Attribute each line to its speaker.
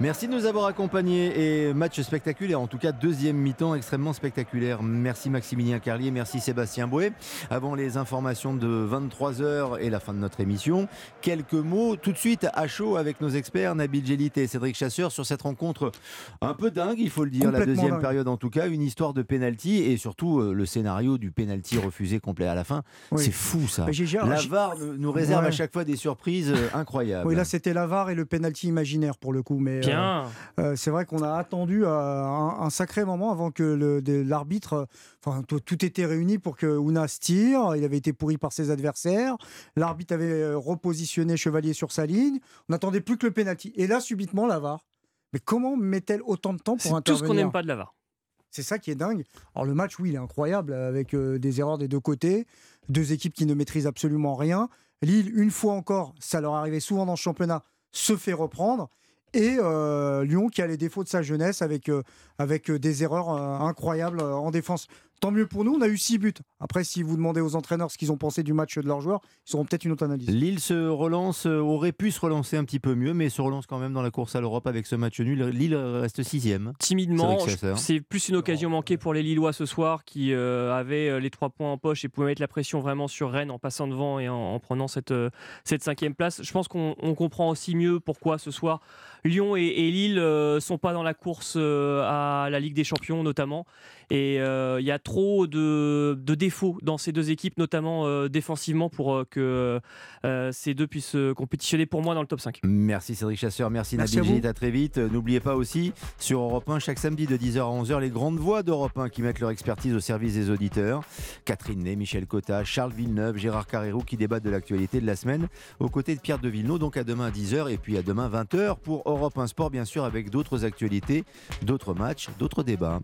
Speaker 1: Merci de nous avoir accompagnés et match spectaculaire, en tout cas deuxième mi-temps extrêmement spectaculaire. Merci Maximilien Carlier, merci Sébastien Bouet. Avant les informations de 23h et la fin de notre émission, quelques mots tout de suite à chaud avec nos experts Nabil Gélit et Cédric Chasseur sur cette rencontre un peu dingue, il faut le dire, la deuxième période en tout cas, une histoire de penalty et surtout euh, le scénario du penalty refusé complet à la fin. C'est fou ça. La VAR nous réserve à chaque fois des surprises euh, incroyables.
Speaker 2: Oui, là c'était la VAR et le penalty imaginaire pour le coup, mais
Speaker 3: Bien.
Speaker 2: Euh, c'est vrai qu'on a attendu euh, un, sacré moment avant que l'arbitre. Enfin, tout était réuni pour que Ounas tire. Il avait été pourri par ses adversaires. L'arbitre avait euh, repositionné Chevalier sur sa ligne. On n'attendait plus que le pénalty. Et là, subitement, la VAR. Mais comment met-elle autant de temps pour intervenir
Speaker 3: C'est tout ce qu'on n'aime pas de la VAR.
Speaker 2: C'est ça qui est dingue. Alors le match, oui, il est incroyable avec des erreurs des deux côtés, deux équipes qui ne maîtrisent absolument rien. Lille, une fois encore, ça leur arrivait souvent dans le championnat, se fait reprendre et euh, Lyon qui a les défauts de sa jeunesse avec, euh, avec euh, des erreurs incroyables en défense. Tant mieux pour nous, on a eu 6 buts. Après, si vous demandez aux entraîneurs ce qu'ils ont pensé du match de leurs joueurs, ils auront peut-être une autre analyse.
Speaker 1: Lille se relance, aurait pu se relancer un petit peu mieux, mais se relance quand même dans la course à l'Europe avec ce match nul. Lille reste sixième.
Speaker 3: Timidement, c'est plus une occasion manquée pour les Lillois ce soir qui avaient les trois points en poche et pouvaient mettre la pression vraiment sur Rennes en passant devant et en, prenant cette, cette cinquième place. Je pense qu'on comprend aussi mieux pourquoi ce soir Lyon et, Lille euh, sont pas dans la course euh, à la Ligue des Champions notamment. Et euh, il y a trop de, défauts dans ces deux équipes, notamment défensivement, pour que ces deux puissent compétitionner pour moi dans le top 5.
Speaker 1: Merci Cédric Chasseur, merci, merci Nabil à, à, très vite. N'oubliez pas aussi sur Europe 1, chaque samedi de 10h à 11h, les grandes voix d'Europe 1 qui mettent leur expertise au service des auditeurs. Catherine Ney, Michel Cotta, Charles Villeneuve, Gérard Carrérou qui débattent de l'actualité de la semaine aux côtés de Pierre de Villeneuve. Donc à demain 10h et puis à demain 20h pour Europe 1 Sport, bien sûr, avec d'autres actualités, d'autres matchs, d'autres débats.